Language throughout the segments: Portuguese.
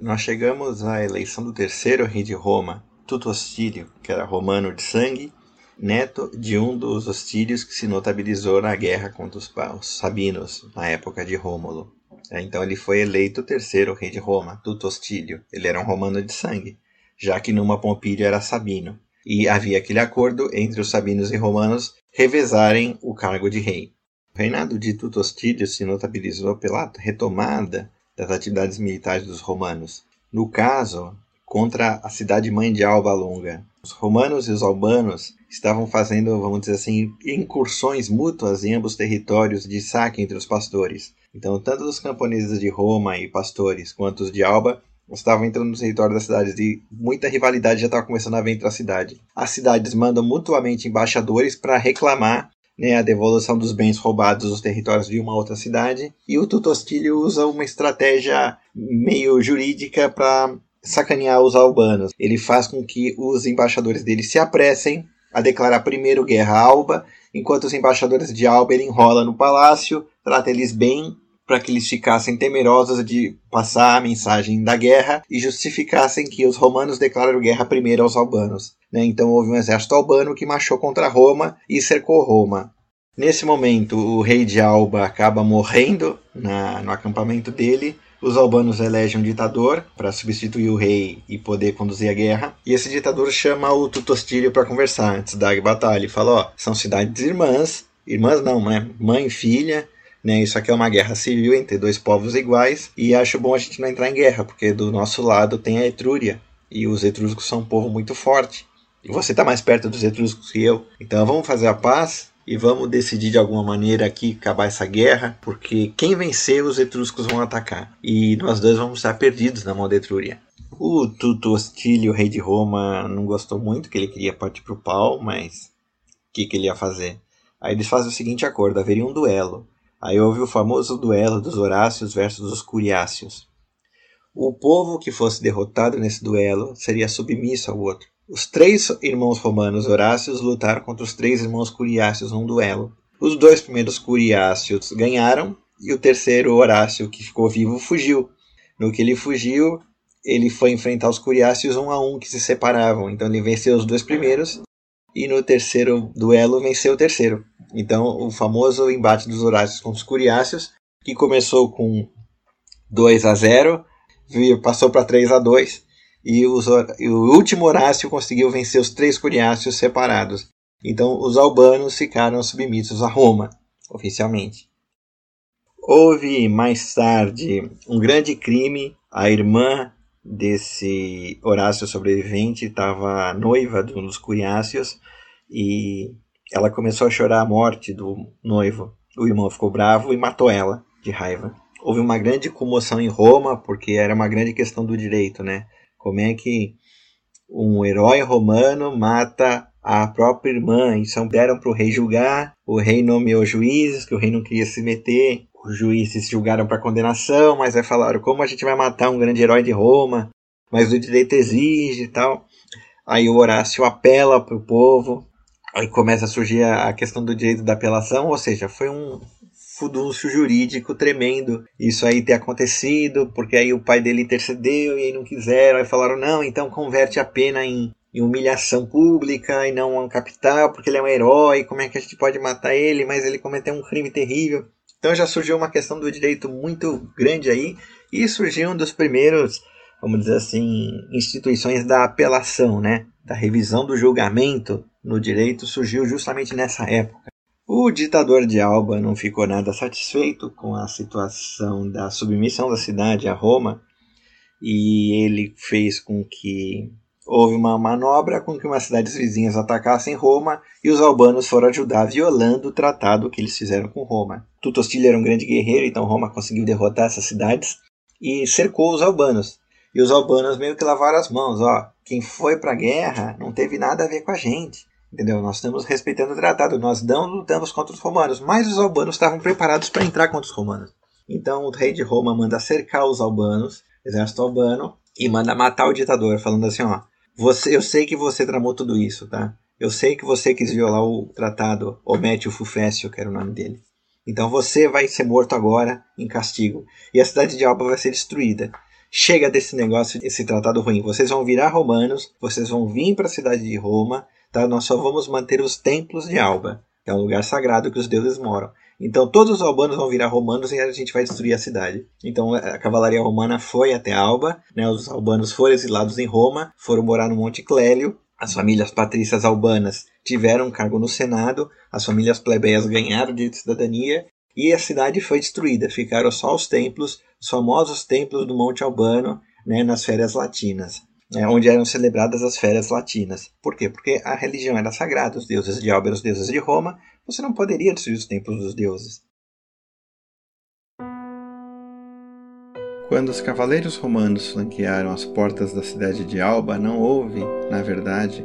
nós chegamos à eleição do terceiro rei de Roma, Tuto Hostílio, que era romano de sangue, neto de um dos hostílios que se notabilizou na guerra contra os, os sabinos, na época de Rômulo. É, então ele foi eleito o terceiro rei de Roma, Tuto Hostílio. Ele era um romano de sangue, já que Numa Pompílio era sabino. E havia aquele acordo entre os sabinos e romanos revezarem o cargo de rei. O reinado de Tuto Hostílio se notabilizou pela retomada das atividades militares dos romanos. No caso, contra a cidade-mãe de Alba Longa. Os romanos e os albanos estavam fazendo, vamos dizer assim, incursões mútuas em ambos territórios de saque entre os pastores. Então, tanto os camponeses de Roma e pastores, quanto os de Alba, estavam entrando no território das cidades e muita rivalidade já estava começando a haver entre a cidade. As cidades mandam mutuamente embaixadores para reclamar né, a devolução dos bens roubados dos territórios de uma outra cidade. E o Tutostílio usa uma estratégia meio jurídica para sacanear os albanos. Ele faz com que os embaixadores dele se apressem a declarar primeiro guerra a Alba, enquanto os embaixadores de Alba ele enrola no palácio, trata eles bem para que eles ficassem temerosos de passar a mensagem da guerra e justificassem que os romanos declararam guerra primeiro aos albanos. Né? Então houve um exército albano que marchou contra Roma e cercou Roma. Nesse momento, o rei de Alba acaba morrendo na, no acampamento dele os albanos elegem um ditador para substituir o rei e poder conduzir a guerra. E esse ditador chama o Tutostílio para conversar antes da batalha e fala: ó, são cidades irmãs, irmãs não, né? Mãe e filha. Né, isso aqui é uma guerra civil entre dois povos iguais e acho bom a gente não entrar em guerra, porque do nosso lado tem a Etrúria e os etruscos são um povo muito forte. E você está mais perto dos etruscos que eu. Então vamos fazer a paz e vamos decidir de alguma maneira aqui acabar essa guerra, porque quem vencer os etruscos vão atacar e nós dois vamos estar perdidos na mão da Etrúria. O Tuto Hostílio, rei de Roma, não gostou muito, que ele queria partir para o pau, mas o que, que ele ia fazer? Aí eles fazem o seguinte acordo: haveria um duelo. Aí houve o famoso duelo dos Horácios versus os Curiáceos. O povo que fosse derrotado nesse duelo seria submisso ao outro. Os três irmãos romanos Horácios lutaram contra os três irmãos Curiáceos num duelo. Os dois primeiros Curiáceos ganharam e o terceiro Horácio, que ficou vivo, fugiu. No que ele fugiu, ele foi enfrentar os Curiáceos um a um que se separavam. Então ele venceu os dois primeiros e no terceiro duelo venceu o terceiro. Então o famoso embate dos Horácios contra os Curiáceos, que começou com 2 a 0, passou para 3 a 2 e, os, e o último Horácio conseguiu vencer os três curiáceos separados. Então os albanos ficaram submissos a Roma, oficialmente. Houve mais tarde um grande crime. A irmã desse Horácio sobrevivente estava noiva de um dos curiáceos e ela começou a chorar a morte do noivo. O irmão ficou bravo e matou ela de raiva. Houve uma grande comoção em Roma porque era uma grande questão do direito, né? Como é que um herói romano mata a própria irmã? Então deram para o rei julgar, o rei nomeou juízes, que o rei não queria se meter, os juízes julgaram para condenação, mas aí falaram como a gente vai matar um grande herói de Roma, mas o direito exige e tal. Aí o Horácio apela para o povo, aí começa a surgir a questão do direito da apelação, ou seja, foi um, fudúncio jurídico tremendo isso aí ter acontecido, porque aí o pai dele intercedeu e aí não quiseram, aí falaram, não, então converte a pena em, em humilhação pública e não um capital, porque ele é um herói, como é que a gente pode matar ele, mas ele cometeu um crime terrível. Então já surgiu uma questão do direito muito grande aí, e surgiu um dos primeiros, vamos dizer assim, instituições da apelação, né? Da revisão do julgamento no direito surgiu justamente nessa época. O ditador de Alba não ficou nada satisfeito com a situação da submissão da cidade a Roma e ele fez com que houve uma manobra com que umas cidades vizinhas atacassem Roma e os albanos foram ajudar violando o tratado que eles fizeram com Roma. Tutostilho era um grande guerreiro, então Roma conseguiu derrotar essas cidades e cercou os albanos. E os albanos meio que lavaram as mãos, ó, quem foi para a guerra não teve nada a ver com a gente. Entendeu? Nós estamos respeitando o tratado, nós não lutamos contra os romanos, mas os albanos estavam preparados para entrar contra os romanos. Então o rei de Roma manda cercar os albanos, exército albano, e manda matar o ditador, falando assim: ó, você, eu sei que você tramou tudo isso, tá? Eu sei que você quis violar o tratado, Ométio Fufécio, que era o nome dele. Então você vai ser morto agora em castigo. E a cidade de Alba vai ser destruída. chega desse negócio, esse tratado ruim. Vocês vão virar romanos, vocês vão vir para a cidade de Roma, tá? Nós só vamos manter os templos de Alba, que é um lugar sagrado que os deuses moram. Então todos os albanos vão virar romanos e a gente vai destruir a cidade. Então a cavalaria romana foi até Alba, né? Os albanos foram exilados em Roma, foram morar no Monte Clélio. As famílias patrícias albanas tiveram cargo no Senado, as famílias plebeias ganharam direito de cidadania e a cidade foi destruída. Ficaram só os templos, os famosos templos do Monte Albano, né, nas férias latinas, né, onde eram celebradas as férias latinas. Por quê? Porque a religião era sagrada, os deuses de Alba os deuses de Roma, você não poderia destruir os templos dos deuses. Quando os cavaleiros romanos flanquearam as portas da cidade de Alba, não houve, na verdade,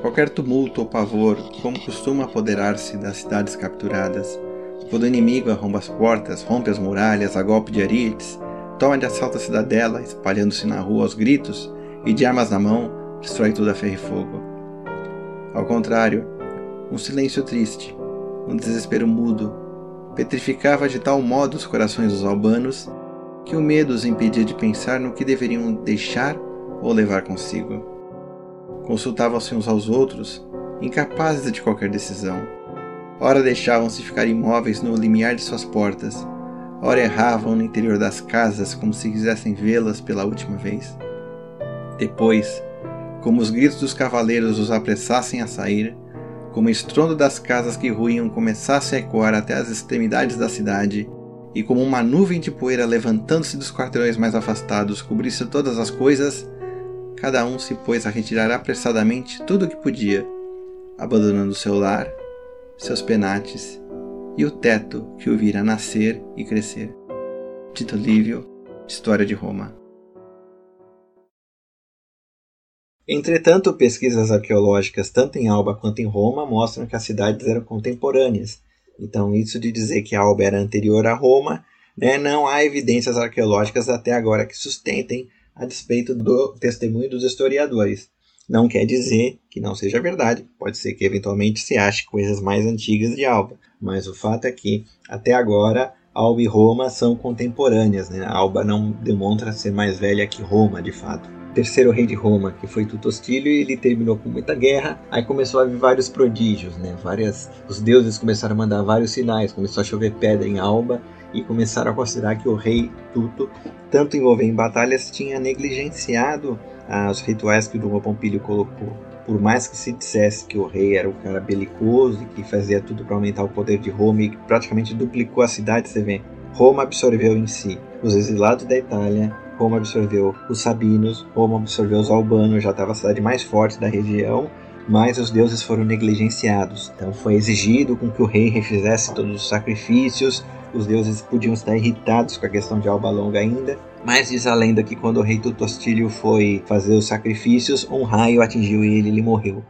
qualquer tumulto ou pavor como costuma apoderar-se das cidades capturadas. Quando o inimigo arromba as portas, rompe as muralhas a golpe de arites, toma de assalto a cidadela, espalhando-se na rua aos gritos, e de armas na mão, destrói tudo a ferro e fogo. Ao contrário, um silêncio triste, um desespero mudo, petrificava de tal modo os corações dos albanos que o medo os impedia de pensar no que deveriam deixar ou levar consigo. Consultavam-se uns aos outros, incapazes de qualquer decisão. Ora deixavam-se ficar imóveis no limiar de suas portas, ora erravam no interior das casas como se quisessem vê-las pela última vez. Depois, como os gritos dos cavaleiros os apressassem a sair, como o estrondo das casas que ruíam começasse a ecoar até as extremidades da cidade, e como uma nuvem de poeira levantando-se dos quarteirões mais afastados cobrisse todas as coisas, cada um se pôs a retirar apressadamente tudo o que podia, abandonando seu lar, seus penates e o teto que o vira nascer e crescer. Tito Livio, História de Roma. Entretanto, pesquisas arqueológicas tanto em Alba quanto em Roma mostram que as cidades eram contemporâneas. Então, isso de dizer que Alba era anterior a Roma, né, não há evidências arqueológicas até agora que sustentem a despeito do testemunho dos historiadores. Não quer dizer que não seja verdade, pode ser que eventualmente se ache coisas mais antigas de Alba, mas o fato é que até agora Alba e Roma são contemporâneas. Né? Alba não demonstra ser mais velha que Roma, de fato terceiro rei de Roma, que foi Tutostílio, e ele terminou com muita guerra. Aí começou a vir vários prodígios, né? Várias, os deuses começaram a mandar vários sinais, começou a chover pedra em Alba e começaram a considerar que o rei Tuto, tanto envolvendo em batalhas, tinha negligenciado ah, os rituais que o Duma Pompílio colocou. Por mais que se dissesse que o rei era um cara belicoso e que fazia tudo para aumentar o poder de Roma e que praticamente duplicou a cidade, você vê, Roma absorveu em si os exilados da Itália, Roma absorveu os sabinos, Roma absorveu os albanos, já estava a cidade mais forte da região, mas os deuses foram negligenciados. Então foi exigido com que o rei refizesse todos os sacrifícios, os deuses podiam estar irritados com a questão de Alba Longa ainda, mas diz a lenda que quando o rei Tutostílio foi fazer os sacrifícios, um raio atingiu ele e ele morreu.